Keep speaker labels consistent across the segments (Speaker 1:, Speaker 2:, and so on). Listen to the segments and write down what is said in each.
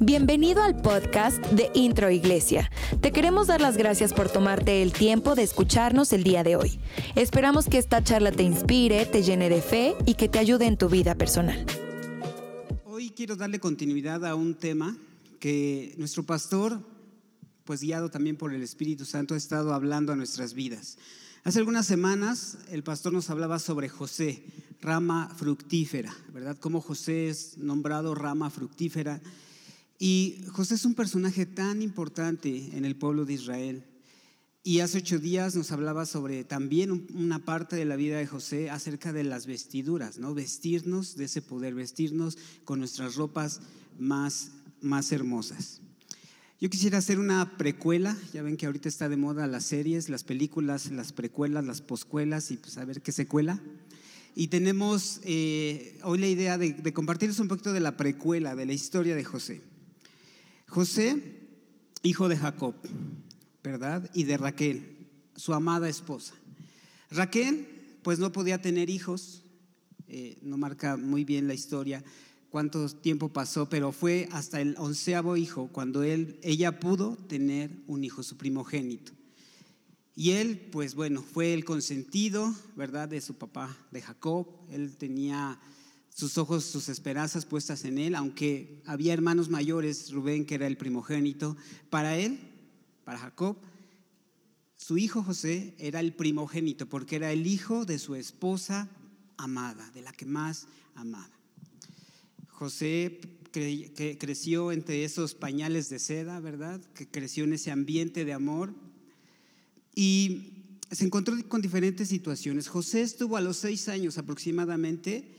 Speaker 1: Bienvenido al podcast de Intro Iglesia. Te queremos dar las gracias por tomarte el tiempo de escucharnos el día de hoy. Esperamos que esta charla te inspire, te llene de fe y que te ayude en tu vida personal.
Speaker 2: Hoy quiero darle continuidad a un tema que nuestro pastor, pues guiado también por el Espíritu Santo, ha estado hablando a nuestras vidas. Hace algunas semanas el pastor nos hablaba sobre José, rama fructífera, ¿verdad? Cómo José es nombrado rama fructífera y José es un personaje tan importante en el pueblo de Israel. Y hace ocho días nos hablaba sobre también una parte de la vida de José acerca de las vestiduras, ¿no? Vestirnos de ese poder, vestirnos con nuestras ropas más, más hermosas. Yo quisiera hacer una precuela, ya ven que ahorita está de moda las series, las películas, las precuelas, las poscuelas y pues a ver qué secuela. Y tenemos eh, hoy la idea de, de compartirles un poquito de la precuela, de la historia de José. José, hijo de Jacob, ¿verdad? Y de Raquel, su amada esposa. Raquel, pues no podía tener hijos, eh, no marca muy bien la historia cuánto tiempo pasó, pero fue hasta el onceavo hijo cuando él, ella pudo tener un hijo, su primogénito. Y él, pues bueno, fue el consentido, ¿verdad?, de su papá, de Jacob. Él tenía sus ojos, sus esperanzas puestas en él, aunque había hermanos mayores, Rubén, que era el primogénito, para él, para Jacob, su hijo José era el primogénito, porque era el hijo de su esposa amada, de la que más amaba. José creció entre esos pañales de seda, ¿verdad? Que creció en ese ambiente de amor y se encontró con diferentes situaciones. José estuvo a los seis años aproximadamente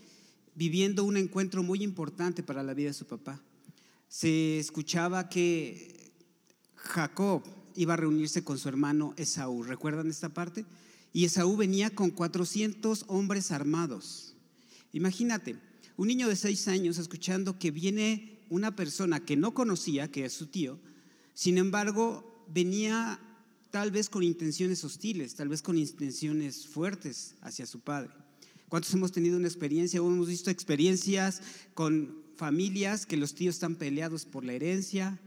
Speaker 2: viviendo un encuentro muy importante para la vida de su papá. Se escuchaba que Jacob iba a reunirse con su hermano Esaú. ¿Recuerdan esta parte? Y Esaú venía con 400 hombres armados. Imagínate, un niño de seis años escuchando que viene una persona que no conocía, que es su tío, sin embargo, venía tal vez con intenciones hostiles, tal vez con intenciones fuertes hacia su padre. ¿Cuántos hemos tenido una experiencia o hemos visto experiencias con familias que los tíos están peleados por la herencia,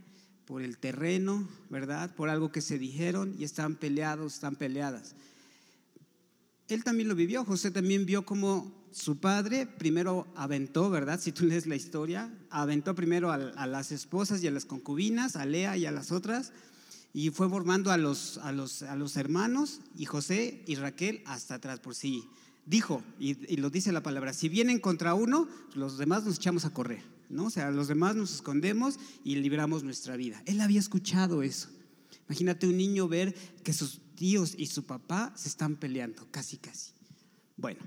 Speaker 2: por el terreno, ¿verdad? Por algo que se dijeron y están peleados, están peleadas. Él también lo vivió, José también vio como su padre primero aventó, ¿verdad? Si tú lees la historia, aventó primero a, las esposas y a las concubinas, a Lea y a las otras, y fue formando a los, a los, a los hermanos y José y Raquel hasta atrás por sí dijo, y, lo dice la palabra, si vienen contra uno, los demás nos echamos a correr, ¿no? O sea, los demás nos escondemos y libramos nuestra vida. Él había escuchado eso. Imagínate un niño ver que sus tíos y su papá se están peleando, casi, casi. Bueno,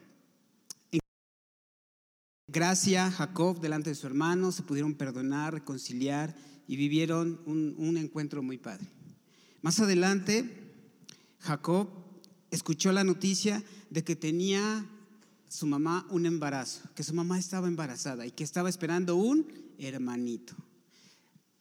Speaker 2: gracia Jacob delante de su hermano, se pudieron perdonar, reconciliar y vivieron un, un encuentro muy padre. Más adelante, Jacob escuchó la noticia de que tenía su mamá un embarazo, que su mamá estaba embarazada y que estaba esperando un hermanito.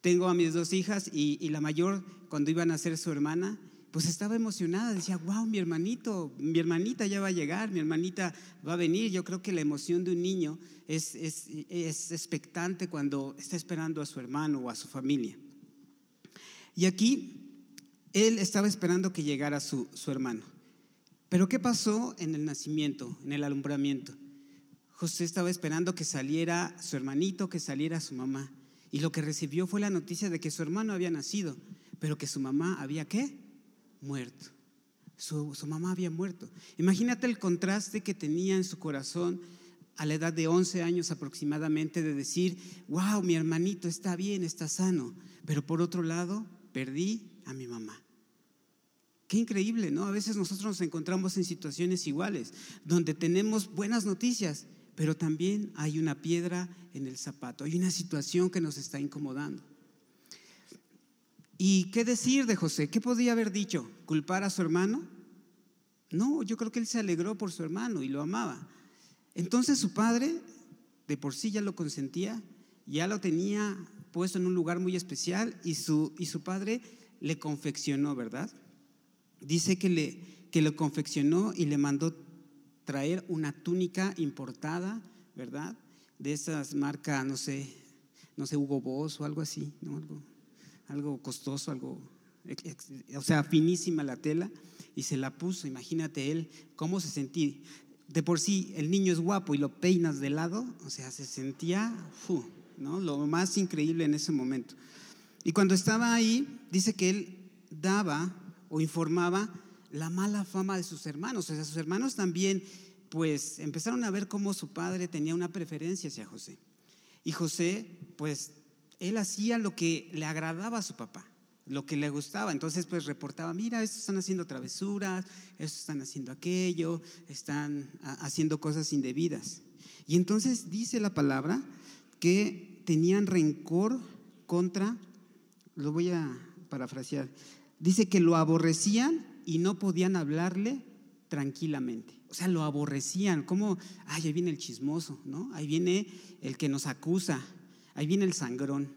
Speaker 2: Tengo a mis dos hijas y, la mayor, cuando iban a ser su hermana, pues estaba emocionada, decía, wow, mi hermanito, mi hermanita ya va a llegar, mi hermanita va a venir. Yo creo que la emoción de un niño es, es, es expectante cuando está esperando a su hermano o a su familia. Y aquí él estaba esperando que llegara su, su hermano. Pero ¿qué pasó en el nacimiento, en el alumbramiento? José estaba esperando que saliera su hermanito, que saliera su mamá. Y lo que recibió fue la noticia de que su hermano había nacido, pero que su mamá había qué? Muerto. Su, su, mamá había muerto. Imagínate el contraste que tenía en su corazón a la edad de 11 años aproximadamente de decir, wow, mi hermanito está bien, está sano, pero por otro lado, perdí a mi mamá. Qué increíble, ¿no? A veces nosotros nos encontramos en situaciones iguales, donde tenemos buenas noticias, pero también hay una piedra en el zapato, hay una situación que nos está incomodando. ¿Y qué decir de José? ¿Qué podía haber dicho? ¿Culpar a su hermano? No, yo creo que él se alegró por su hermano y lo amaba. Entonces su padre, de por sí ya lo consentía, ya lo tenía puesto en un lugar muy especial y su, y su padre le confeccionó, ¿verdad? dice que, le, que lo confeccionó y le mandó traer una túnica importada, ¿verdad? De esas marcas, no sé, no sé, Hugo Boss o algo así, ¿no? Algo, algo costoso, algo, o sea, finísima la tela, y se la puso, imagínate él, cómo se sentía. De por sí, el niño es guapo y lo peinas de lado, o sea, se sentía, ¿no? Lo más increíble en ese momento. Y cuando estaba ahí, dice que él daba o informaba la mala fama de sus hermanos. O sea, sus hermanos también, pues, empezaron a ver cómo su padre tenía una preferencia hacia José. Y José, pues, él hacía lo que le agradaba a su papá, lo que le gustaba. Entonces, pues, reportaba, mira, estos están haciendo travesuras, estos están haciendo aquello, están haciendo cosas indebidas. Y entonces dice la palabra que tenían rencor contra, lo voy a parafrasear, dice que lo aborrecían y no podían hablarle tranquilamente. O sea, lo aborrecían, como, ay, ahí viene el chismoso, ¿no? Ahí viene el que nos acusa, ahí viene el sangrón.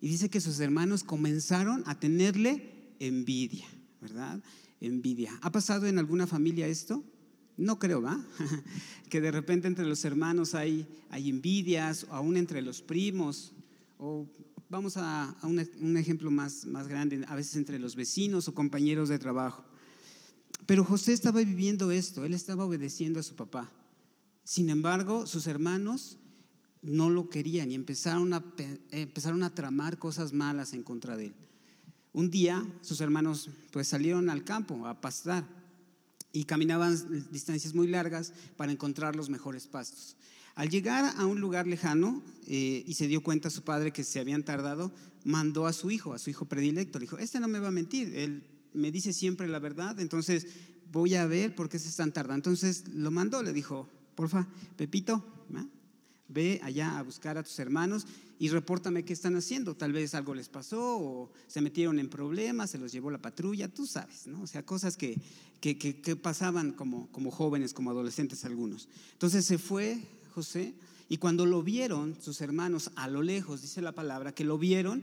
Speaker 2: Y dice que sus hermanos comenzaron a tenerle envidia, ¿verdad? Envidia. ¿Ha pasado en alguna familia esto? No creo, ¿va? que de repente entre los hermanos hay, hay envidias, o aún entre los primos, o vamos a, un, un, ejemplo más, más grande, a veces entre los vecinos o compañeros de trabajo. Pero José estaba viviendo esto, él estaba obedeciendo a su papá. Sin embargo, sus hermanos no lo querían y empezaron a, empezaron a tramar cosas malas en contra de él. Un día sus hermanos pues salieron al campo a pastar y caminaban distancias muy largas para encontrar los mejores pastos. Al llegar a un lugar lejano eh, y se dio cuenta su padre que se habían tardado, mandó a su hijo, a su hijo predilecto. Le dijo, este no me va a mentir, él me dice siempre la verdad, entonces voy a ver por qué se están tardando. Entonces lo mandó, le dijo, porfa, Pepito, ve allá a buscar a tus hermanos y repórtame qué están haciendo. Tal vez algo les pasó o se metieron en problemas, se los llevó la patrulla, tú sabes, ¿no? O sea, cosas que, que, que pasaban como, como jóvenes, como adolescentes algunos. Entonces se fue José y cuando lo vieron sus hermanos a lo lejos, dice la palabra, que lo vieron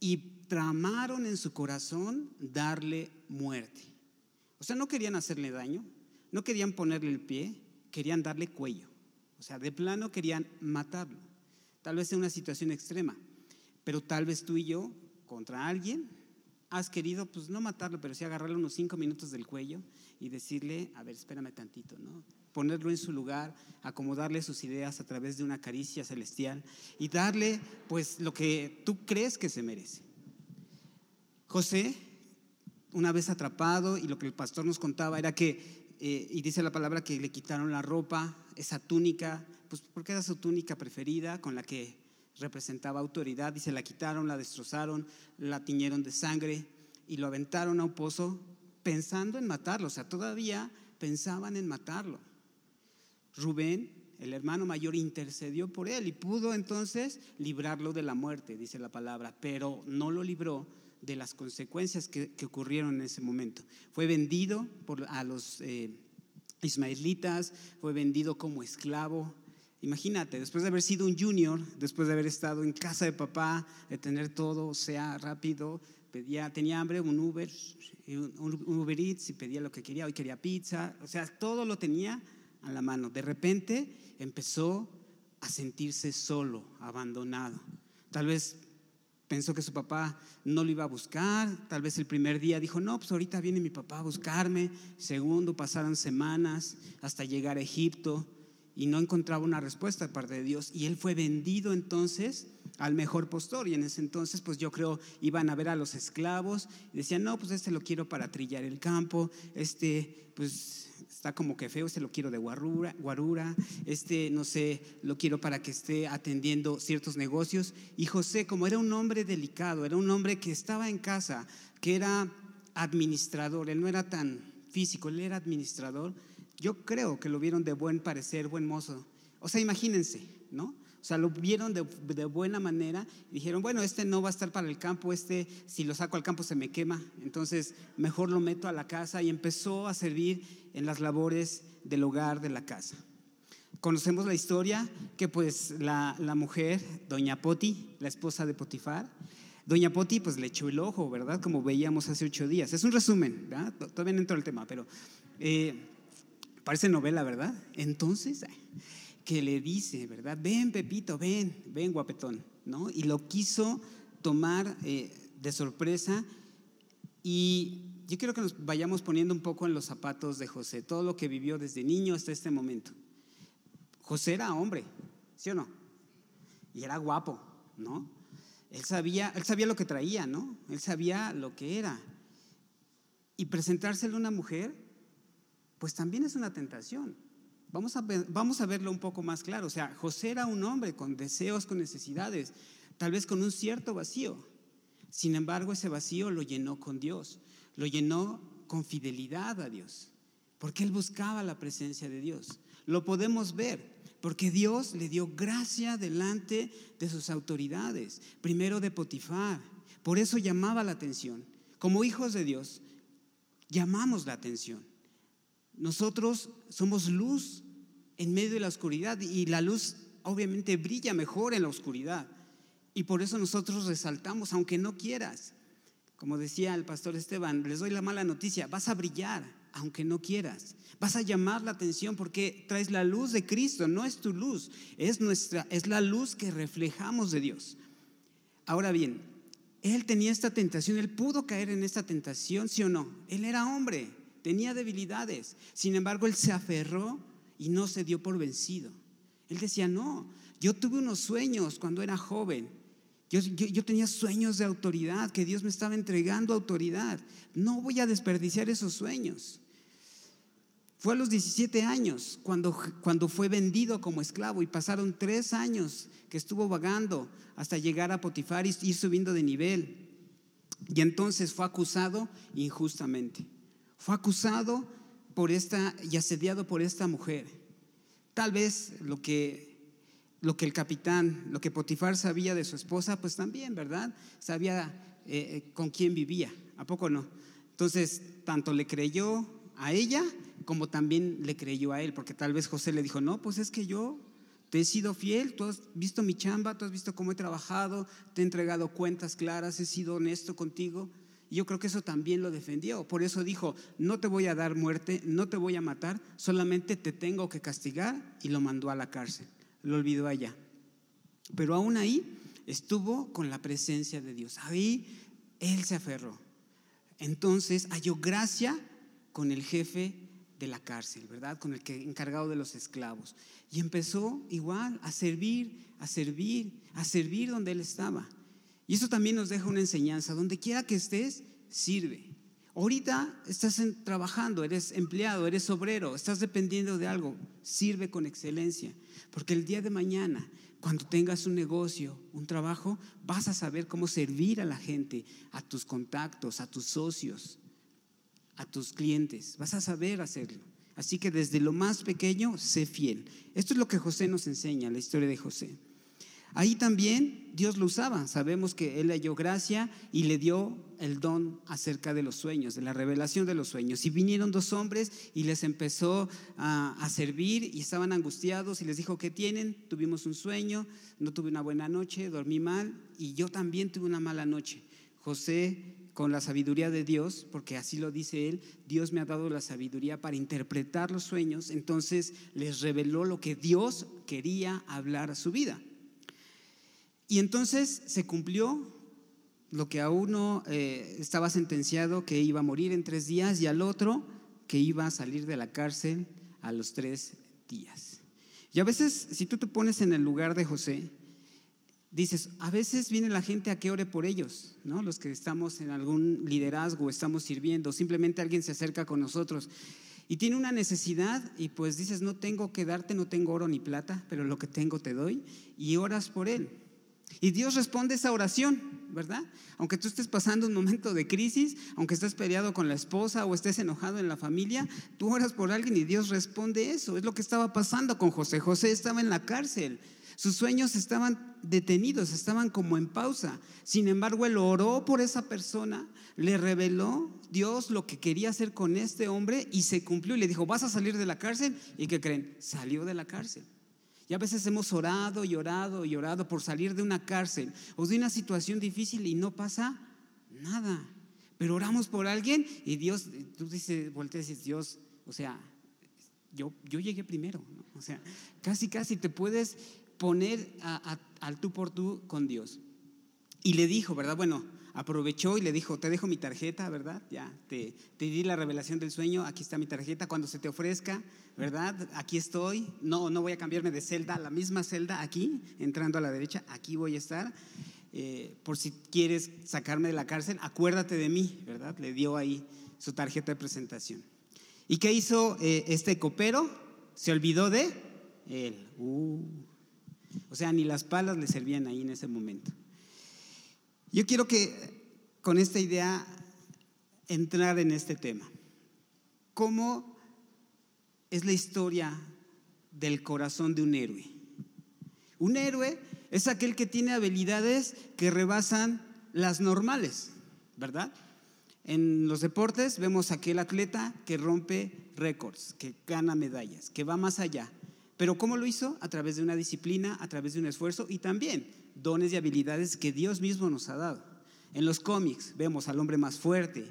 Speaker 2: y tramaron en su corazón darle muerte. O sea, no querían hacerle daño, no querían ponerle el pie, querían darle cuello. O sea, de plano querían matarlo. Tal vez en una situación extrema, pero tal vez tú y yo, contra alguien, has querido, pues no matarlo, pero sí agarrarle unos cinco minutos del cuello y decirle, a ver, espérame tantito, ¿no? Ponerlo en su lugar, acomodarle sus ideas a través de una caricia celestial y darle, pues, lo que tú crees que se merece. José, una vez atrapado, y lo que el pastor nos contaba era que, eh, y dice la palabra que le quitaron la ropa, esa túnica, pues porque era su túnica preferida, con la que representaba autoridad, y se la quitaron, la destrozaron, la tiñeron de sangre y lo aventaron a un pozo pensando en matarlo, o sea, todavía pensaban en matarlo. Rubén, el hermano mayor, intercedió por él y pudo entonces librarlo de la muerte, dice la palabra, pero no lo libró de las consecuencias que, ocurrieron en ese momento. Fue vendido por, a los eh, ismaelitas, fue vendido como esclavo. Imagínate, después de haber sido un junior, después de haber estado en casa de papá, de tener todo, sea rápido, pedía, tenía hambre, un Uber, un, Uber Eats y pedía lo que quería, hoy quería pizza, o sea, todo lo tenía a la mano. De repente empezó a sentirse solo, abandonado. Tal vez pensó que su papá no lo iba a buscar, tal vez el primer día dijo, no, pues ahorita viene mi papá a buscarme, segundo, pasaron semanas hasta llegar a Egipto y no encontraba una respuesta de parte de Dios. Y él fue vendido entonces al mejor postor. Y en ese entonces pues yo creo iban a ver a los esclavos y decían, no, pues este lo quiero para trillar el campo, este pues está como que feo, este lo quiero de guarura, guarura, este no sé, lo quiero para que esté atendiendo ciertos negocios. Y José, como era un hombre delicado, era un hombre que estaba en casa, que era administrador, él no era tan físico, él era administrador, yo creo que lo vieron de buen parecer, buen mozo. O sea, imagínense, ¿no? Sea, lo vieron de, buena manera y dijeron, bueno, este no va a estar para el campo, este si lo saco al campo se me quema, entonces mejor lo meto a la casa y empezó a servir en las labores del hogar de la casa. Conocemos la historia que pues la, mujer, doña Poti, la esposa de Potifar, doña Poti pues le echó el ojo, ¿verdad? Como veíamos hace ocho días. Es un resumen, ¿verdad? Todavía no entro al tema, pero... Eh, parece novela, ¿verdad? Entonces, que le dice, ¿verdad? Ven, Pepito, ven, ven, guapetón, ¿no? Y lo quiso tomar eh, de sorpresa y yo quiero que nos vayamos poniendo un poco en los zapatos de José, todo lo que vivió desde niño hasta este momento. José era hombre, ¿sí o no? Y era guapo, ¿no? Él sabía, él sabía lo que traía, ¿no? Él sabía lo que era. Y presentárselo a una mujer, pues también es una tentación. Vamos a, vamos a verlo un poco más claro. O sea, José era un hombre con deseos, con necesidades, tal vez con un cierto vacío. Sin embargo, ese vacío lo llenó con Dios, lo llenó con fidelidad a Dios, porque él buscaba la presencia de Dios. Lo podemos ver, porque Dios le dio gracia delante de sus autoridades, primero de Potifar. Por eso llamaba la atención. Como hijos de Dios, llamamos la atención. Nosotros somos luz en medio de la oscuridad y la luz obviamente brilla mejor en la oscuridad. Y por eso nosotros resaltamos, aunque no quieras. Como decía el pastor Esteban, les doy la mala noticia, vas a brillar, aunque no quieras. Vas a llamar la atención porque traes la luz de Cristo, no es tu luz, es nuestra es la luz que reflejamos de Dios. Ahora bien, él tenía esta tentación, él pudo caer en esta tentación, sí o no. Él era hombre, tenía debilidades. Sin embargo, él se aferró y no se dio por vencido. Él decía, "No, yo tuve unos sueños cuando era joven yo, tenía sueños de autoridad, que Dios me estaba entregando autoridad. No voy a desperdiciar esos sueños. Fue a los 17 años cuando, cuando fue vendido como esclavo y pasaron tres años que estuvo vagando hasta llegar a Potifar y ir subiendo de nivel. Y entonces fue acusado injustamente. Fue acusado por esta y asediado por esta mujer. Tal vez lo que lo que el capitán, lo que Potifar sabía de su esposa, pues también, ¿verdad? Sabía eh, eh, con quién vivía, ¿a poco no? Entonces, tanto le creyó a ella como también le creyó a él, porque tal vez José le dijo, no, pues es que yo te he sido fiel, tú has visto mi chamba, tú has visto cómo he trabajado, te he entregado cuentas claras, he sido honesto contigo. Yo creo que eso también lo defendió. Por eso dijo, no te voy a dar muerte, no te voy a matar, solamente te tengo que castigar y lo mandó a la cárcel lo olvidó allá. Pero aún ahí estuvo con la presencia de Dios. Ahí él se aferró. Entonces halló gracia con el jefe de la cárcel, ¿verdad? Con el que encargado de los esclavos. Y empezó igual a servir, a servir, a servir donde él estaba. Y eso también nos deja una enseñanza. Donde quiera que estés, sirve. Ahorita estás trabajando, eres empleado, eres obrero, estás dependiendo de algo, sirve con excelencia, porque el día de mañana, cuando tengas un negocio, un trabajo, vas a saber cómo servir a la gente, a tus contactos, a tus socios, a tus clientes, vas a saber hacerlo. Así que desde lo más pequeño, sé fiel. Esto es lo que José nos enseña, la historia de José. Ahí también Dios lo usaba. Sabemos que Él dio gracia y le dio el don acerca de los sueños, de la revelación de los sueños. Y vinieron dos hombres y les empezó a, servir y estaban angustiados y les dijo, ¿qué tienen? Tuvimos un sueño, no tuve una buena noche, dormí mal y yo también tuve una mala noche. José con la sabiduría de Dios, porque así lo dice él, Dios me ha dado la sabiduría para interpretar los sueños, entonces les reveló lo que Dios quería hablar a su vida. Y entonces se cumplió lo que a uno eh, estaba sentenciado que iba a morir en tres días y al otro que iba a salir de la cárcel a los tres días. Y a veces, si tú te pones en el lugar de José, dices, a veces viene la gente a que ore por ellos, ¿no? Los que estamos en algún liderazgo, estamos sirviendo, simplemente alguien se acerca con nosotros y tiene una necesidad y pues dices, no tengo que darte, no tengo oro ni plata, pero lo que tengo te doy y oras por él. Y Dios responde esa oración, ¿verdad? Aunque tú estés pasando un momento de crisis, aunque estés peleado con la esposa o estés enojado en la familia, tú oras por alguien y Dios responde eso. Es lo que estaba pasando con José. José estaba en la cárcel. Sus sueños estaban detenidos, estaban como en pausa. Sin embargo, él oró por esa persona, le reveló Dios lo que quería hacer con este hombre y se cumplió y le dijo, vas a salir de la cárcel. ¿Y qué creen? Salió de la cárcel. Y a veces hemos orado y orado y orado por salir de una cárcel o de una situación difícil y no pasa nada. Pero oramos por alguien y Dios, tú dices, volteas y dices, Dios, o sea, yo, yo llegué primero. O sea, casi, casi te puedes poner al tú por tú con Dios. Y le dijo, ¿verdad? Bueno, aprovechó y le dijo, te dejo mi tarjeta, ¿verdad? Ya, te, te, di la revelación del sueño, aquí está mi tarjeta, cuando se te ofrezca, ¿verdad? Aquí estoy, no, no voy a cambiarme de celda, la misma celda aquí, entrando a la derecha, aquí voy a estar. Eh, por si quieres sacarme de la cárcel, acuérdate de mí, ¿verdad? Le dio ahí su tarjeta de presentación. ¿Y qué hizo eh, este copero? Se olvidó de él. Uh. O sea, ni las palas le servían ahí en ese momento. Yo quiero que con esta idea entrar en este tema. ¿Cómo es la historia del corazón de un héroe? Un héroe es aquel que tiene habilidades que rebasan las normales, ¿verdad? En los deportes vemos aquel atleta que rompe récords, que gana medallas, que va más allá. Pero ¿cómo lo hizo? A través de una disciplina, a través de un esfuerzo y también dones y habilidades que Dios mismo nos ha dado. En los cómics vemos al hombre más fuerte,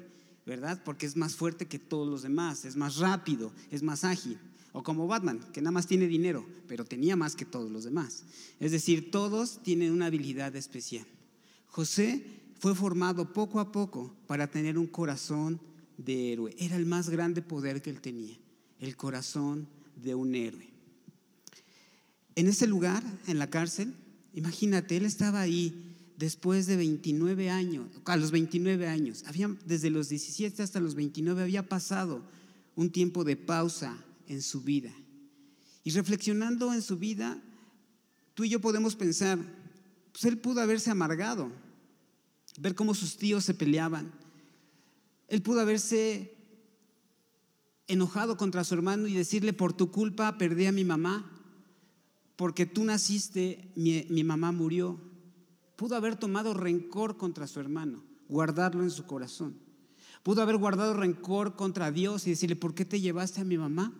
Speaker 2: ¿verdad? Porque es más fuerte que todos los demás, es más rápido, es más ágil. O como Batman, que nada más tiene dinero, pero tenía más que todos los demás. Es decir, todos tienen una habilidad especial. José fue formado poco a poco para tener un corazón de héroe. Era el más grande poder que él tenía, el corazón de un héroe. En ese lugar, en la cárcel, imagínate, él estaba ahí después de 29 años, a los 29 años, había, desde los 17 hasta los 29 había pasado un tiempo de pausa en su vida. Y reflexionando en su vida, tú y yo podemos pensar, pues él pudo haberse amargado, ver cómo sus tíos se peleaban, él pudo haberse enojado contra su hermano y decirle, por tu culpa perdí a mi mamá, porque tú naciste, mi, mamá murió. Pudo haber tomado rencor contra su hermano, guardarlo en su corazón. Pudo haber guardado rencor contra Dios y decirle, ¿por qué te llevaste a mi mamá?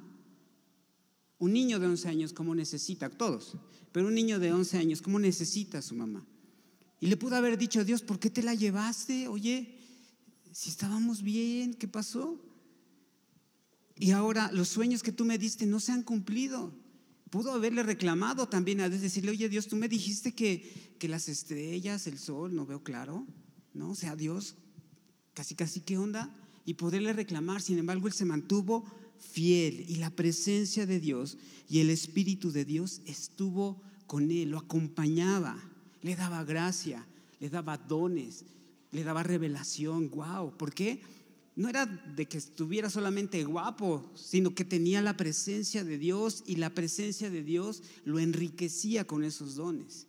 Speaker 2: Un niño de 11 años, ¿cómo necesita? Todos. Pero un niño de 11 años, ¿cómo necesita a su mamá? Y le pudo haber dicho a Dios, ¿por qué te la llevaste? Oye, si estábamos bien, ¿qué pasó? Y ahora los sueños que tú me diste no se han cumplido. Pudo haberle reclamado también a Dios, decirle, oye Dios, tú me dijiste que, que las estrellas, el sol, no veo claro, ¿no? O sea, Dios, casi, casi, ¿qué onda? Y poderle reclamar, sin embargo, él se mantuvo fiel y la presencia de Dios y el Espíritu de Dios estuvo con él, lo acompañaba, le daba gracia, le daba dones, le daba revelación, wow, ¿por qué? No era de que estuviera solamente guapo, sino que tenía la presencia de Dios y la presencia de Dios lo enriquecía con esos dones.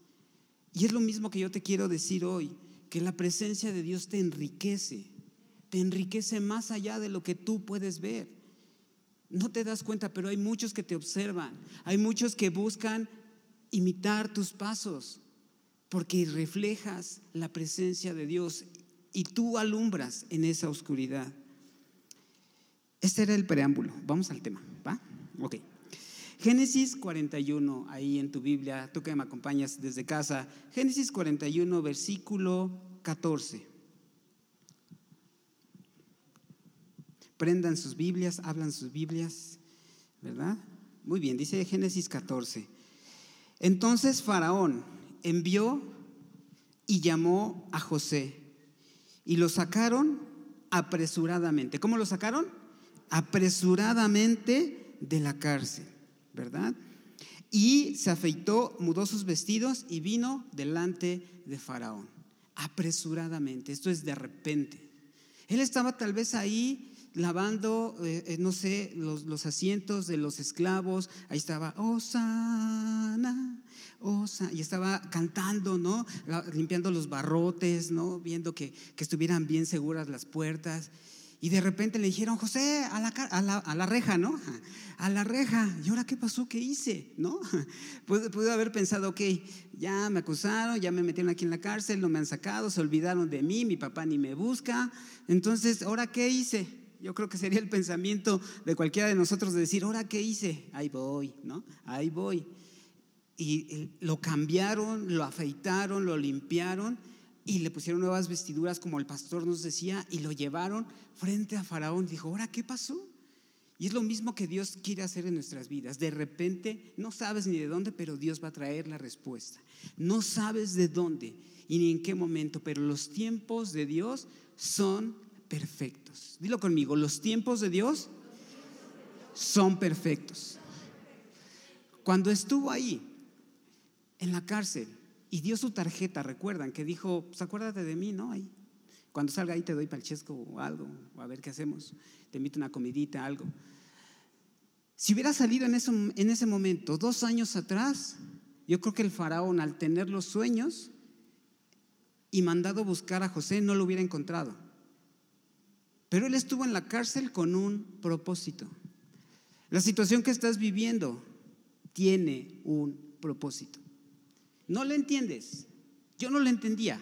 Speaker 2: Y es lo mismo que yo te quiero decir hoy, que la presencia de Dios te enriquece, te enriquece más allá de lo que tú puedes ver. No te das cuenta, pero hay muchos que te observan, hay muchos que buscan imitar tus pasos, porque reflejas la presencia de Dios y tú alumbras en esa oscuridad. Este era el preámbulo. Vamos al tema, ¿va? Ok. Génesis 41, ahí en tu Biblia, tú que me acompañas desde casa. Génesis 41, versículo 14. prendan sus Biblias, hablan sus Biblias, ¿verdad? Muy bien, dice Génesis 14. Entonces Faraón envió y llamó a José y lo sacaron apresuradamente. ¿Cómo lo sacaron? Apresuradamente de la cárcel, ¿verdad? Y se afeitó, mudó sus vestidos y vino delante de Faraón. Apresuradamente, esto es de repente. Él estaba tal vez ahí lavando, eh, eh, no sé, los, asientos de los esclavos. Ahí estaba, Osana, Osana. Y estaba cantando, ¿no? Limpiando los barrotes, ¿no? Viendo que, estuvieran bien seguras las puertas. Y de repente le dijeron, José, a la, a la, reja, ¿no? A la reja. ¿Y ahora qué pasó? ¿Qué hice? ¿No? Pude, haber pensado, ok, ya me acusaron, ya me metieron aquí en la cárcel, no me han sacado, se olvidaron de mí, mi papá ni me busca. Entonces, ¿ahora qué hice? Yo creo que sería el pensamiento de cualquiera de nosotros de decir, ¿ahora qué hice? Ahí voy, ¿no? Ahí voy. Y lo cambiaron, lo afeitaron, lo limpiaron y le pusieron nuevas vestiduras como el pastor nos decía y lo llevaron frente a Faraón. Dijo, ¿ahora qué pasó? Y es lo mismo que Dios quiere hacer en nuestras vidas. De repente, no sabes ni de dónde, pero Dios va a traer la respuesta. No sabes de dónde y ni en qué momento, pero los tiempos de Dios son perfectos. Dilo conmigo, los tiempos de Dios son perfectos. Cuando estuvo ahí, en la cárcel, y dio su tarjeta, recuerdan, que dijo, pues acuérdate de mí, ¿no? Ahí. Cuando salga ahí te doy palchesco o algo, o a ver qué hacemos, te invito una comidita, algo. Si hubiera salido en ese, en ese momento, dos años atrás, yo creo que el faraón al tener los sueños y mandado buscar a José no lo hubiera encontrado. Pero él estuvo en la cárcel con un propósito. La situación que estás viviendo tiene un propósito. No lo entiendes. Yo no lo entendía.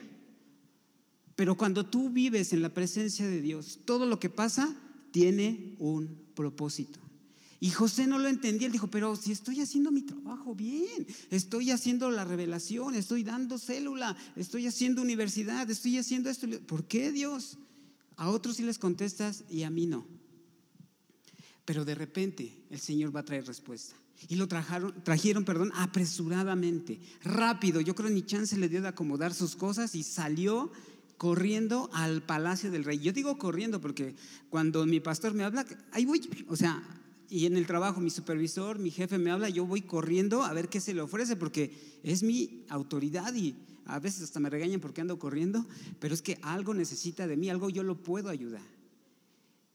Speaker 2: Pero cuando tú vives en la presencia de Dios, todo lo que pasa tiene un propósito. Y José no lo entendía, él dijo, pero si estoy haciendo mi trabajo bien, estoy haciendo la revelación, estoy dando célula, estoy haciendo universidad, estoy haciendo esto, ¿por qué Dios? A otros sí les contestas y a mí no. Pero de repente el Señor va a traer respuesta. Y lo trajeron, trajeron, perdón, apresuradamente, rápido. Yo creo ni chance le dio de acomodar sus cosas y salió corriendo al palacio del rey. Yo digo corriendo porque cuando mi pastor me habla, ahí voy, o sea, y en el trabajo mi supervisor, mi jefe me habla, yo voy corriendo a ver qué se le ofrece porque es mi autoridad y a veces hasta me regañan porque ando corriendo, pero es que algo necesita de mí, algo yo lo puedo ayudar.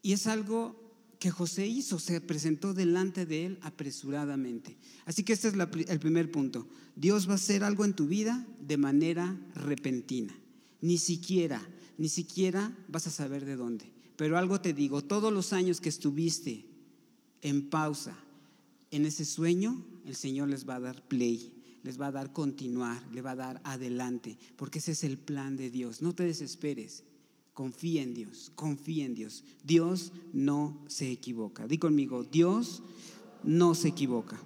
Speaker 2: Y es algo que José hizo, se presentó delante de él apresuradamente. Así que este es el primer punto. Dios va a hacer algo en tu vida de manera repentina. Ni siquiera, ni siquiera vas a saber de dónde. Pero algo te digo, todos los años que estuviste en pausa en ese sueño, el Señor les va a dar play, les va a dar continuar, le va a dar adelante, porque ese es el plan de Dios. No te desesperes, Confía en Dios, confía en Dios. Dios no se equivoca. Di conmigo, Dios no se equivoca.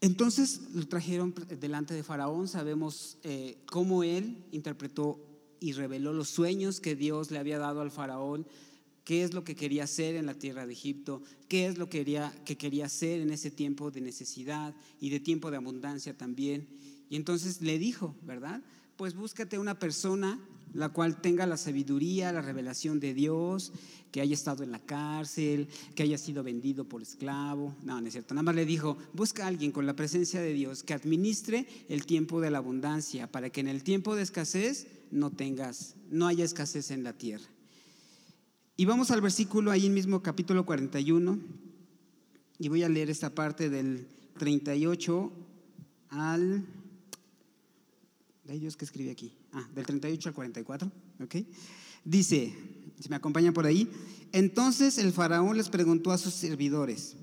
Speaker 2: Entonces lo trajeron delante de Faraón, sabemos eh, cómo él interpretó y reveló los sueños que Dios le había dado al Faraón, qué es lo que quería hacer en la tierra de Egipto, qué es lo que quería, que quería hacer en ese tiempo de necesidad y de tiempo de abundancia también. Y entonces le dijo, ¿verdad? Pues búscate una persona la cual tenga la sabiduría, la revelación de Dios, que haya estado en la cárcel, que haya sido vendido por esclavo. No, no es cierto. Nada más le dijo, busca a alguien con la presencia de Dios que administre el tiempo de la abundancia, para que en el tiempo de escasez no tengas, no haya escasez en la tierra. Y vamos al versículo ahí mismo, capítulo 41, y voy a leer esta parte del 38 al... ¿De Dios que escribe aquí? Ah, del 38 al 44, ¿ok? Dice, si me acompañan por ahí, entonces el faraón les preguntó a sus servidores,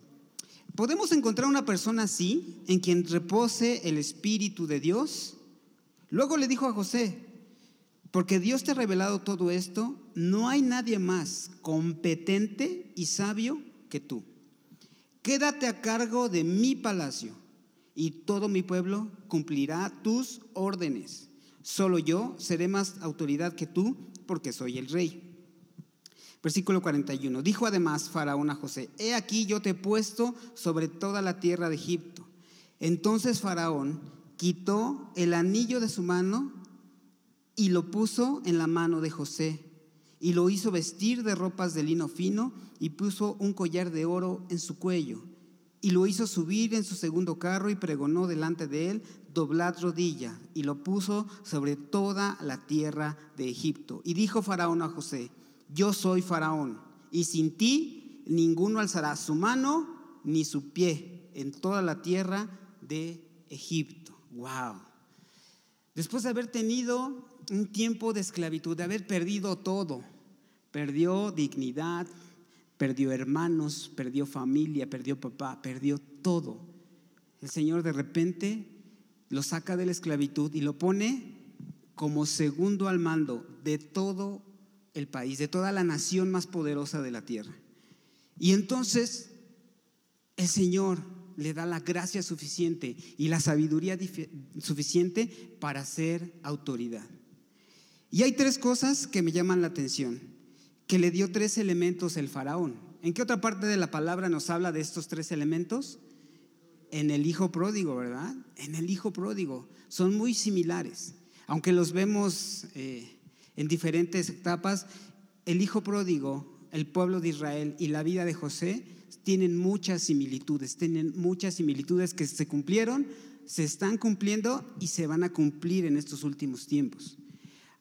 Speaker 2: ¿podemos encontrar una persona así en quien repose el Espíritu de Dios? Luego le dijo a José, porque Dios te ha revelado todo esto, no hay nadie más competente y sabio que tú. Quédate a cargo de mi palacio y todo mi pueblo cumplirá tus órdenes. Solo yo seré más autoridad que tú porque soy el rey. Versículo 41. Dijo además Faraón a José, he aquí yo te he puesto sobre toda la tierra de Egipto. Entonces Faraón quitó el anillo de su mano y lo puso en la mano de José y lo hizo vestir de ropas de lino fino y puso un collar de oro en su cuello y lo hizo subir en su segundo carro y pregonó delante de él, doblad rodilla, y lo puso sobre toda la tierra de Egipto. Y dijo Faraón a José, yo soy Faraón, y sin ti ninguno alzará su mano ni su pie en toda la tierra de Egipto. Wow. Después de haber tenido un tiempo de esclavitud, de haber perdido todo, perdió dignidad, perdió hermanos, perdió familia, perdió papá, perdió todo. El Señor de repente lo saca de la esclavitud y lo pone como segundo al mando de todo el país, de toda la nación más poderosa de la tierra. Y entonces el Señor le da la gracia suficiente y la sabiduría suficiente para ser autoridad. Y hay tres cosas que me llaman la atención que le dio tres elementos el faraón. ¿En qué otra parte de la palabra nos habla de estos tres elementos? En el hijo pródigo, ¿verdad? En el hijo pródigo. Son muy similares. Aunque los vemos eh, en diferentes etapas, el hijo pródigo, el pueblo de Israel y la vida de José tienen muchas similitudes, tienen muchas similitudes que se cumplieron, se están cumpliendo y se van a cumplir en estos últimos tiempos.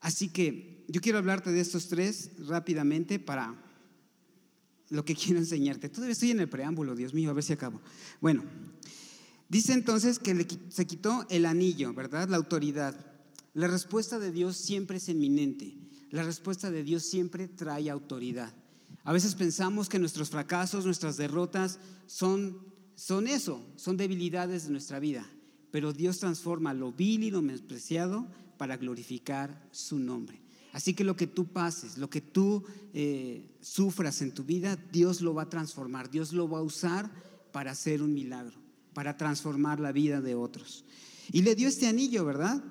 Speaker 2: Así que yo quiero hablarte de estos tres rápidamente para lo que quiero enseñarte. Todavía estoy en el preámbulo, Dios mío, a ver si acabo. Bueno, dice entonces que se quitó el anillo, ¿verdad? La autoridad. La respuesta de Dios siempre es inminente. La respuesta de Dios siempre trae autoridad. A veces pensamos que nuestros fracasos, nuestras derrotas son, son eso, son debilidades de nuestra vida. Pero Dios transforma lo vil y lo menospreciado para glorificar su nombre. Así que lo que tú pases, lo que tú eh, sufras en tu vida, Dios lo va a transformar, Dios lo va a usar para hacer un milagro, para transformar la vida de otros. Y le dio este anillo, ¿verdad?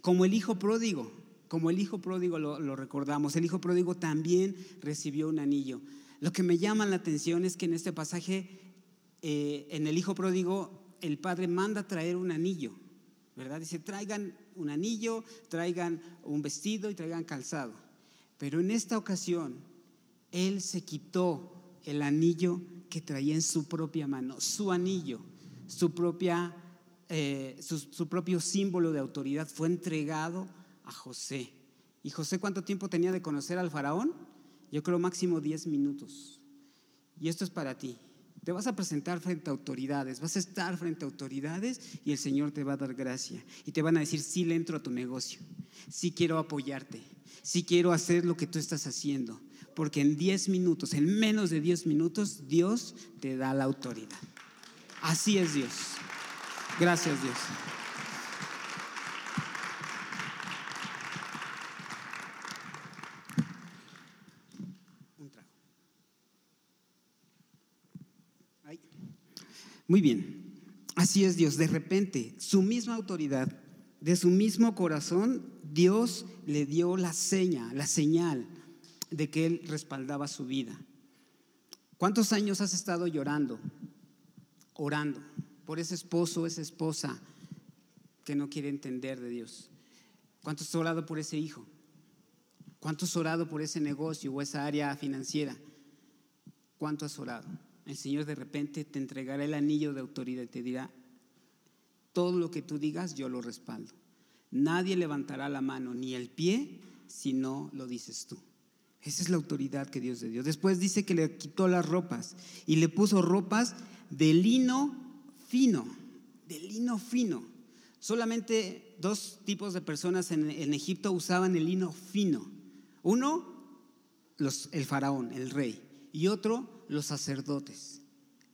Speaker 2: Como el hijo pródigo, como el hijo pródigo lo, recordamos, el hijo pródigo también recibió un anillo. Lo que me llama la atención es que en este pasaje, eh, en el hijo pródigo, el padre manda traer un anillo, ¿verdad? Dice, traigan un anillo, traigan un vestido y traigan calzado. Pero en esta ocasión, él se quitó el anillo que traía en su propia mano, su anillo, su, propia, eh, su, propio símbolo de autoridad fue entregado a José. ¿Y José cuánto tiempo tenía de conocer al faraón? Yo creo máximo 10 minutos. Y esto es para ti. Te vas a presentar frente a autoridades, vas a estar frente a autoridades y el Señor te va a dar gracia. Y te van a decir, sí le entro a tu negocio, sí quiero apoyarte, sí quiero hacer lo que tú estás haciendo. Porque en 10 minutos, en menos de 10 minutos, Dios te da la autoridad. Así es Dios. Gracias Dios. Muy bien, así es Dios. De repente, su misma autoridad, de su mismo corazón, Dios le dio la seña, la señal de que Él respaldaba su vida. ¿Cuántos años has estado llorando, orando por ese esposo, esa esposa que no quiere entender de Dios? ¿Cuántos has orado por ese hijo? ¿Cuántos has orado por ese negocio o esa área financiera? ¿Cuánto has orado? El Señor de repente te entregará el anillo de autoridad y te dirá, todo lo que tú digas yo lo respaldo. Nadie levantará la mano ni el pie si no lo dices tú. Esa es la autoridad que Dios le dio. Después dice que le quitó las ropas y le puso ropas de lino fino, de lino fino. Solamente dos tipos de personas en, Egipto usaban el lino fino. Uno, el faraón, el rey, y otro, los sacerdotes.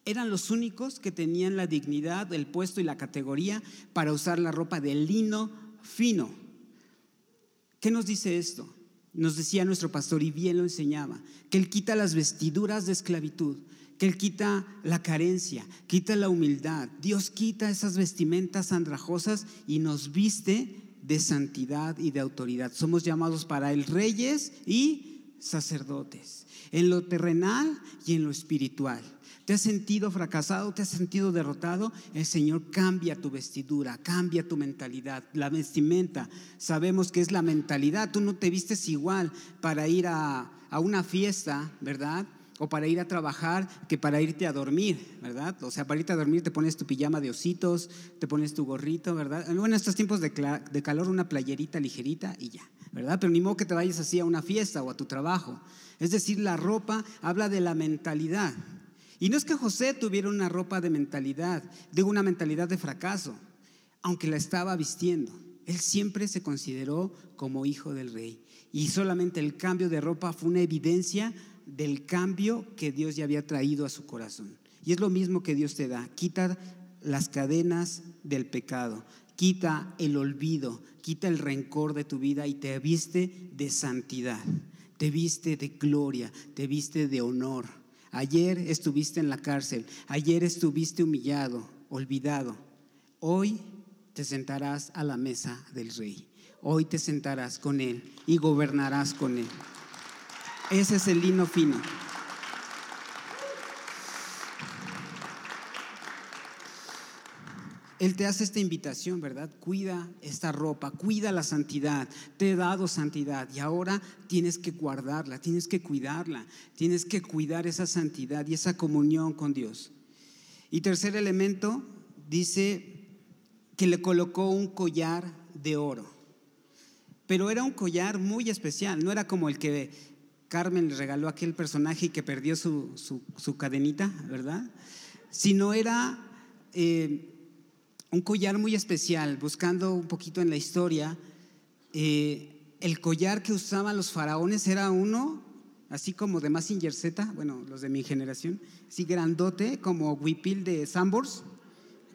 Speaker 2: Eran los únicos que tenían la dignidad, el puesto y la categoría para usar la ropa de lino fino. ¿Qué nos dice esto? Nos decía nuestro pastor y bien lo enseñaba, que Él quita las vestiduras de esclavitud, que Él quita la carencia, quita la humildad. Dios quita esas vestimentas andrajosas y nos viste de santidad y de autoridad. Somos llamados para el reyes y sacerdotes en lo terrenal y en lo espiritual. ¿Te has sentido fracasado? ¿Te has sentido derrotado? El Señor cambia tu vestidura, cambia tu mentalidad. La vestimenta, sabemos que es la mentalidad. Tú no te vistes igual para ir a, a una fiesta, ¿verdad? o para ir a trabajar que para irte a dormir, ¿verdad? O sea, para irte a dormir te pones tu pijama de ositos, te pones tu gorrito, ¿verdad? Bueno, en estos tiempos de, de, calor una playerita ligerita y ya, Pero ni modo que te vayas así a una fiesta o a tu trabajo. Es decir, la ropa habla de la mentalidad. Y no es que José tuviera una ropa de mentalidad, digo una mentalidad de fracaso, aunque la estaba vistiendo. Él siempre se consideró como hijo del rey. Y solamente el cambio de ropa fue una evidencia del cambio que Dios ya había traído a su corazón. Y es lo mismo que Dios te da. Quita las cadenas del pecado, quita el olvido, quita el rencor de tu vida y te viste de santidad te viste de gloria, te viste de honor. Ayer estuviste en la cárcel, ayer estuviste humillado, olvidado. Hoy te sentarás a la mesa del rey. Hoy te sentarás con él y gobernarás con él. Ese es el lino fino. Él te hace esta invitación, ¿verdad? Cuida esta ropa, cuida la santidad. Te he dado santidad y ahora tienes que guardarla, tienes que cuidarla, tienes que cuidar esa santidad y esa comunión con Dios. Y tercer elemento, dice que le colocó un collar de oro. Pero era un collar muy especial, no era como el que Carmen le regaló a aquel personaje y que perdió su, cadenita, ¿verdad? Sino era... Eh, un collar muy especial, buscando un poquito en la historia, eh, el collar que usaban los faraones era uno, así como de Massinger Z, bueno, los de mi generación, así grandote, como huipil de Sambors,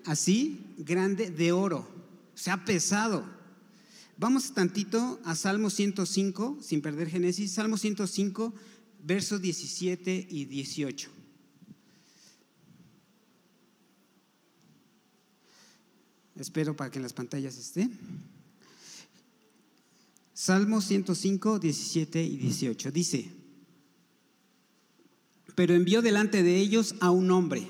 Speaker 2: así, grande, de oro, o sea, pesado. Vamos tantito a Salmo 105, sin perder Génesis, Salmo 105, versos 17 y 18. Espero para que en las pantallas esté. Salmo 105, 17 y 18. Dice, pero envió delante de ellos a un hombre,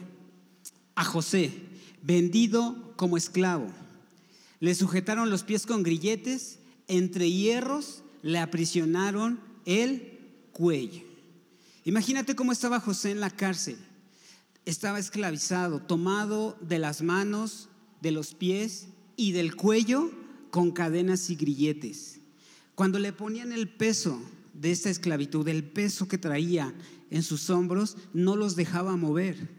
Speaker 2: a José, vendido como esclavo. Le sujetaron los pies con grilletes, entre hierros le aprisionaron el cuello. Imagínate cómo estaba José en la cárcel. Estaba esclavizado, tomado de las manos de los pies y del cuello con cadenas y grilletes. Cuando le ponían el peso de esta esclavitud, el peso que traía en sus hombros, no los dejaba mover,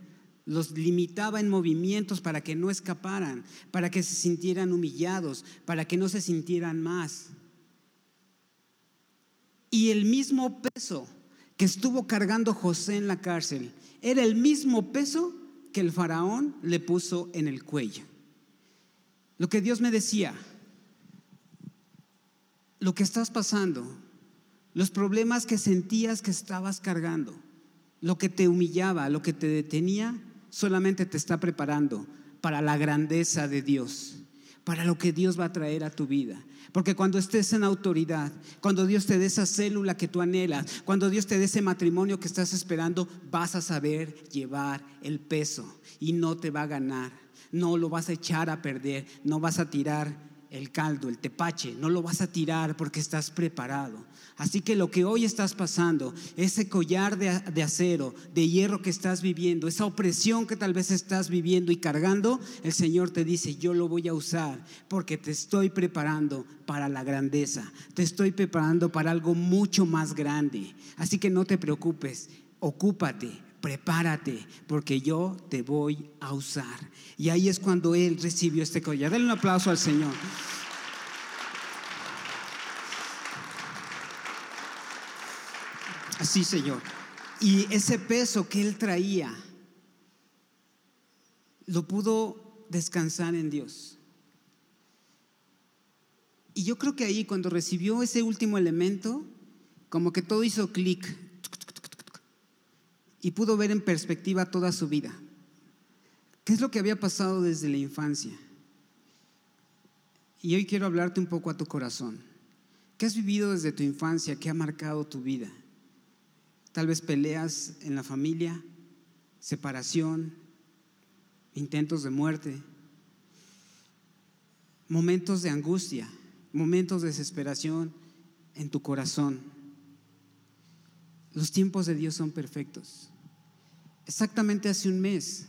Speaker 2: los limitaba en movimientos para que no escaparan, para que se sintieran humillados, para que no se sintieran más. Y el mismo peso que estuvo cargando José en la cárcel era el mismo peso que el faraón le puso en el cuello. Lo que Dios me decía, lo que estás pasando, los problemas que sentías que estabas cargando, lo que te humillaba, lo que te detenía, solamente te está preparando para la grandeza de Dios, para lo que Dios va a traer a tu vida. Porque cuando estés en autoridad, cuando Dios te dé esa célula que tú anhelas, cuando Dios te dé ese matrimonio que estás esperando, vas a saber llevar el peso y no te va a ganar no lo vas a echar a perder, no vas a tirar el caldo, el tepache, no lo vas a tirar porque estás preparado. Así que lo que hoy estás pasando, ese collar de, de, acero, de hierro que estás viviendo, esa opresión que tal vez estás viviendo y cargando, el Señor te dice, yo lo voy a usar porque te estoy preparando para la grandeza, te estoy preparando para algo mucho más grande. Así que no te preocupes, ocúpate, prepárate, porque yo te voy a usar. Y ahí es cuando él recibió este collar. Dale un aplauso al Señor. Así, Señor. Y ese peso que él traía, lo pudo descansar en Dios. Y yo creo que ahí cuando recibió ese último elemento, como que todo hizo clic y pudo ver en perspectiva toda su vida. ¿Qué es lo que había pasado desde la infancia? Y hoy quiero hablarte un poco a tu corazón. ¿Qué has vivido desde tu infancia que ha marcado tu vida? Tal vez peleas en la familia, separación, intentos de muerte, momentos de angustia, momentos de desesperación en tu corazón. Los tiempos de Dios son perfectos. Exactamente hace un mes,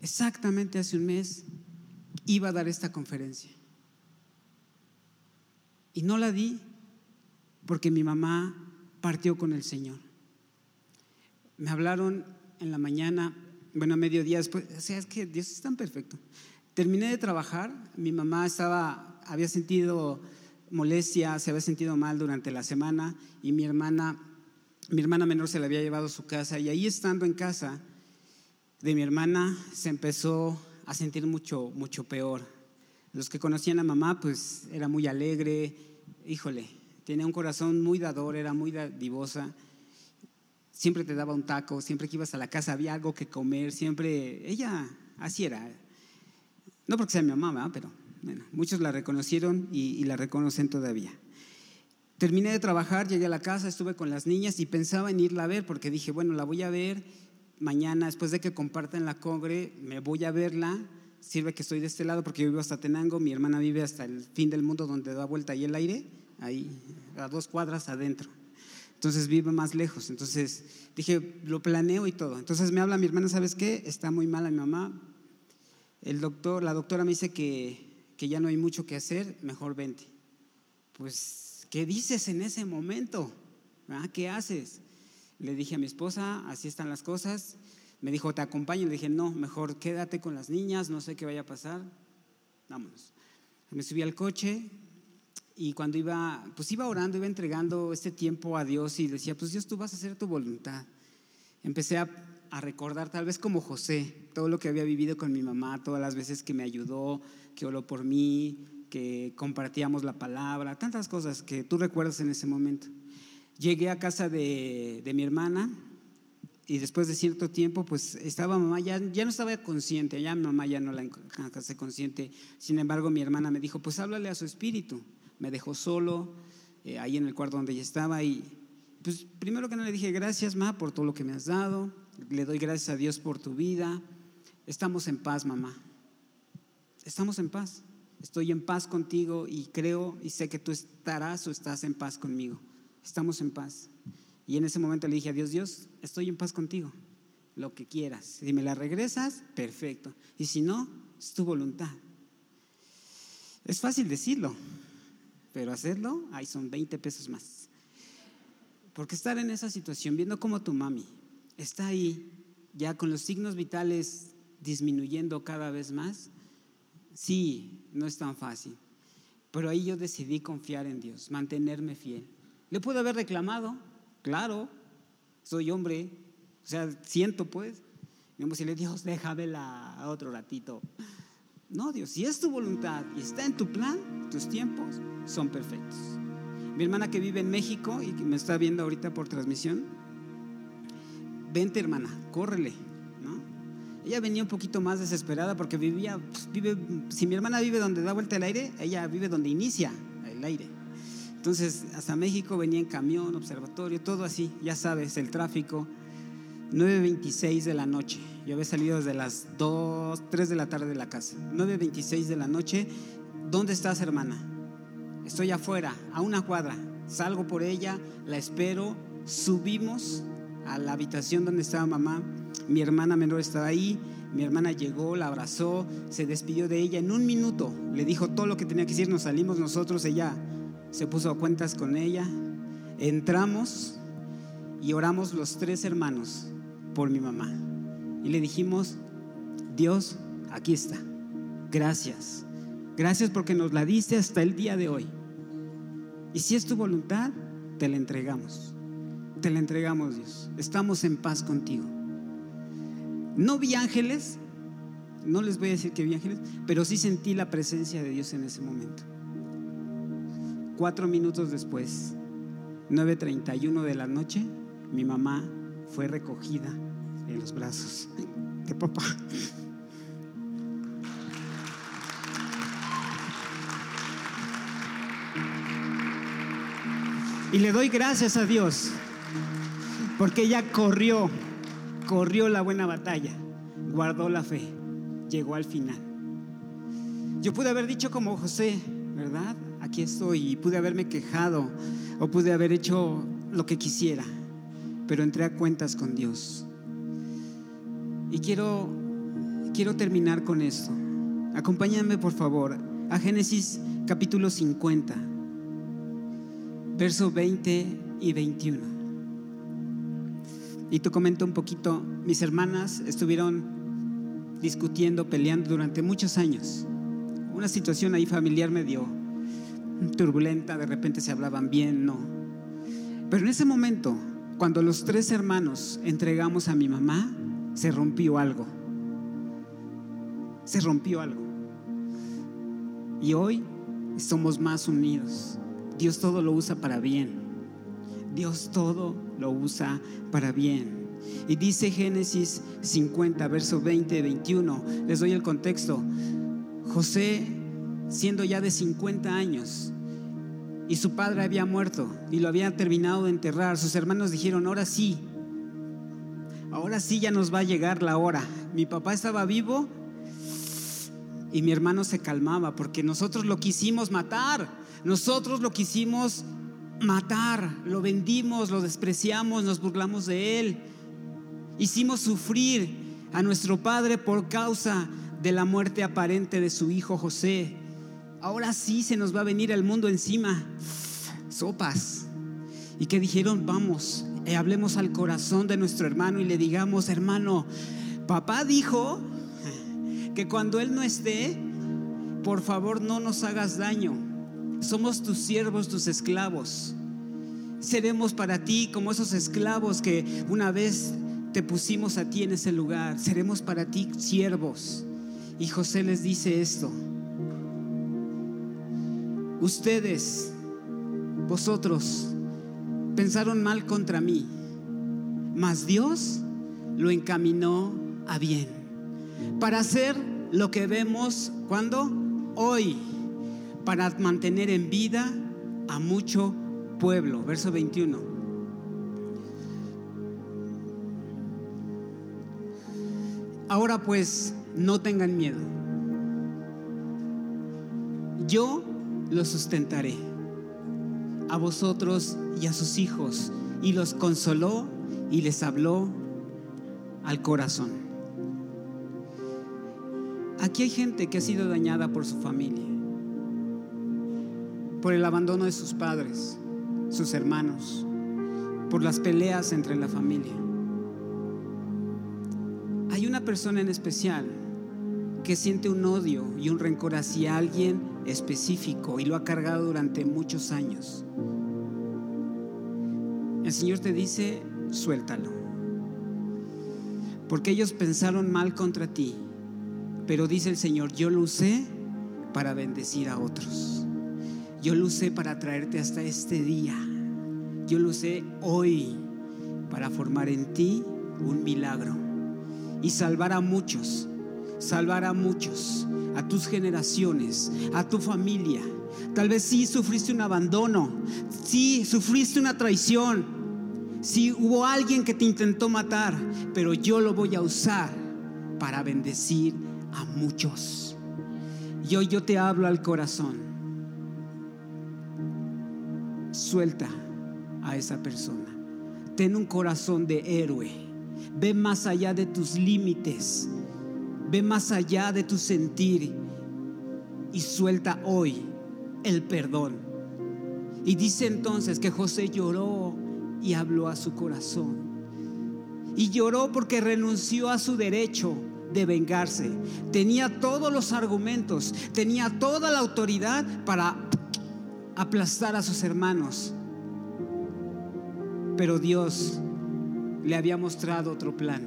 Speaker 2: exactamente hace un mes, iba a dar esta conferencia. Y no la di porque mi mamá partió con el Señor. Me hablaron en la mañana, bueno, a mediodía después, o sea, es que Dios es tan perfecto. Terminé de trabajar, mi mamá estaba, había sentido molestia, se había sentido mal durante la semana y mi hermana mi hermana menor se la había llevado a su casa y ahí estando en casa de mi hermana se empezó a sentir mucho, mucho peor. Los que conocían a mamá, pues era muy alegre, híjole, tenía un corazón muy dador, era muy dadivosa. Siempre te daba un taco, siempre que ibas a la casa había algo que comer, siempre, ella así era. No porque sea mi mamá, pero bueno, muchos la reconocieron y la reconocen todavía. Terminé de trabajar, llegué a la casa, estuve con las niñas y pensaba en irla a ver porque dije, bueno, la voy a ver mañana, después de que compartan la congre, me voy a verla, sirve que estoy de este lado porque yo vivo hasta Tenango, mi hermana vive hasta el fin del mundo donde da vuelta ahí el aire, ahí a dos cuadras adentro. Entonces vive más lejos. Entonces dije, lo planeo y todo. Entonces me habla mi hermana, ¿sabes qué? Está muy mala mi mamá. El doctor, la doctora me dice que, que ya no hay mucho que hacer, mejor vente. Pues, ¿qué dices en ese momento? ¿Ah? ¿Qué haces? Le dije a mi esposa, así están las cosas. Me dijo, ¿te acompaño? Le dije, no, mejor quédate con las niñas, no sé qué vaya a pasar. Vámonos. Me subí al coche y cuando iba, pues iba orando, iba entregando este tiempo a Dios y decía, pues Dios, tú vas a hacer tu voluntad. Empecé a, a recordar, tal vez como José, todo lo que había vivido con mi mamá, todas las veces que me ayudó, que oró por mí, que compartíamos la palabra, tantas cosas que tú recuerdas en ese momento. Llegué a casa de, de mi hermana y después de cierto tiempo, pues estaba mamá, ya, ya no estaba consciente, ya mamá ya no la hace consciente. Sin embargo, mi hermana me dijo, pues háblale a su espíritu. Me dejó solo eh, ahí en el cuarto donde ella estaba y pues primero que nada le dije, gracias ma por todo lo que me has dado, le doy gracias a Dios por tu vida. Estamos en paz, mamá. Estamos en paz. Estoy en paz contigo y creo y sé que tú estarás o estás en paz conmigo. Estamos en paz. Y en ese momento le dije a Dios, Dios, estoy en paz contigo, lo que quieras. Si me la regresas, perfecto. Y si no, es tu voluntad. Es fácil decirlo, pero hacerlo, ahí son 20 pesos más. Porque estar en esa situación, viendo cómo tu mami está ahí, ya con los signos vitales disminuyendo cada vez más, sí, no es tan fácil. Pero ahí yo decidí confiar en Dios, mantenerme fiel. Le puedo haber reclamado, Claro, soy hombre, o sea, siento pues. Digamos, si le Dios, déjamela a otro ratito. No, Dios, si es tu voluntad y está en tu plan, tus tiempos son perfectos. Mi hermana que vive en México y que me está viendo ahorita por transmisión, vente hermana, córrele. Ella venía un poquito más desesperada porque vivía, pues, vive, si mi hermana vive donde da vuelta el aire, ella vive donde inicia el aire. Entonces, hasta México venía en camión, observatorio, todo así, ya sabes, el tráfico. 9.26 de la noche. Yo había salido desde las 2, 3 de la tarde de la casa. 9.26 de la noche. ¿Dónde estás, hermana? Estoy afuera, a una cuadra. Salgo por ella, la espero. Subimos a la habitación donde estaba mamá. Mi hermana menor estaba ahí. Mi hermana llegó, la abrazó, se despidió de ella en un minuto. Le dijo todo lo que tenía que decir. Nos salimos nosotros. Ella se puso a cuentas con ella. Entramos y oramos los tres hermanos por mi mamá. Y le dijimos, Dios, aquí está. Gracias. Gracias porque nos la diste hasta el día de hoy. Y si es tu voluntad, te la entregamos. Te la entregamos, Dios. Estamos en paz contigo. No vi ángeles, no les voy a decir que vi ángeles, pero sí sentí la presencia de Dios en ese momento. Cuatro minutos después, 9.31 de la noche, mi mamá fue recogida en los brazos de papá. Y le doy gracias a Dios porque ella corrió, corrió la buena batalla, guardó la fe, llegó al final. Yo pude haber dicho como José, ¿verdad? aquí estoy y pude haberme quejado o pude haber hecho lo que quisiera, pero entré a cuentas con Dios. Y quiero, quiero terminar con esto. Acompáñame por favor a Génesis capítulo 50, verso 20 y 21. Y te comento un poquito, mis hermanas estuvieron discutiendo, peleando durante muchos años. Una situación ahí familiar me dio turbulenta, de repente se hablaban bien, no. Pero en ese momento, cuando los tres hermanos entregamos a mi mamá, se rompió algo. Se rompió algo. Y hoy somos más unidos. Dios todo lo usa para bien. Dios todo lo usa para bien. Y dice Génesis 50, verso 20, 21. Les doy el contexto. José siendo ya de 50 años, y su padre había muerto y lo había terminado de enterrar. Sus hermanos dijeron, ahora sí, ahora sí ya nos va a llegar la hora. Mi papá estaba vivo Y mi hermano se calmaba porque nosotros lo quisimos matar, nosotros lo quisimos matar, lo vendimos, lo despreciamos, nos burlamos de él. Hicimos sufrir a nuestro padre por causa de la muerte aparente de su hijo José. Ahora sí se nos va a venir el mundo encima. Sopas. Y que dijeron, vamos, eh, hablemos al corazón de nuestro hermano y le digamos, hermano, papá dijo que cuando él no esté, por favor no nos hagas daño. Somos tus siervos, tus esclavos. Seremos para ti como esos esclavos que una vez te pusimos a ti en ese lugar. Seremos para ti siervos. Y José les dice esto. Ustedes, vosotros, pensaron mal contra mí, mas Dios lo encaminó a bien. Para hacer lo que vemos cuando hoy, para mantener en vida a mucho pueblo. Verso 21. Ahora pues, no tengan miedo. Yo los sustentaré a vosotros y a sus hijos. Y los consoló y les habló al corazón. Aquí hay gente que ha sido dañada por su familia, por el abandono de sus padres, sus hermanos, por las peleas entre la familia. Hay una persona en especial que siente un odio y un rencor hacia alguien específico y lo ha cargado durante muchos años. El Señor te dice, suéltalo. Porque ellos pensaron mal contra ti, pero dice el Señor, yo lo usé para bendecir a otros. Yo lo usé para traerte hasta este día. Yo lo usé hoy para formar en ti un milagro y salvar a muchos, salvar a muchos, a tus generaciones, a tu familia. Tal vez sí sufriste un abandono, sí sufriste una traición, sí hubo alguien que te intentó matar, pero yo lo voy a usar para bendecir a muchos. Y hoy yo te hablo al corazón. Suelta a esa persona. Ten un corazón de héroe. Ve más allá de tus límites. Ve más allá de tu sentir. Y suelta hoy el perdón. Y dice entonces que José lloró y habló a su corazón. Y lloró porque renunció a su derecho de vengarse. Tenía todos los argumentos, tenía toda la autoridad para aplastar a sus hermanos. Pero Dios le había mostrado otro plan.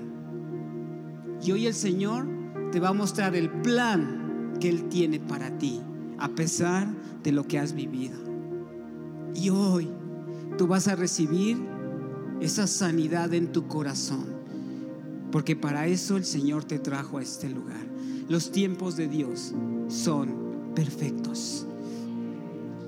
Speaker 2: Y hoy el Señor te va a mostrar el plan que Él tiene para ti, a pesar de lo que has vivido. Y hoy tú vas a recibir esa sanidad en tu corazón, porque para eso el Señor te trajo a este lugar. Los tiempos de Dios son perfectos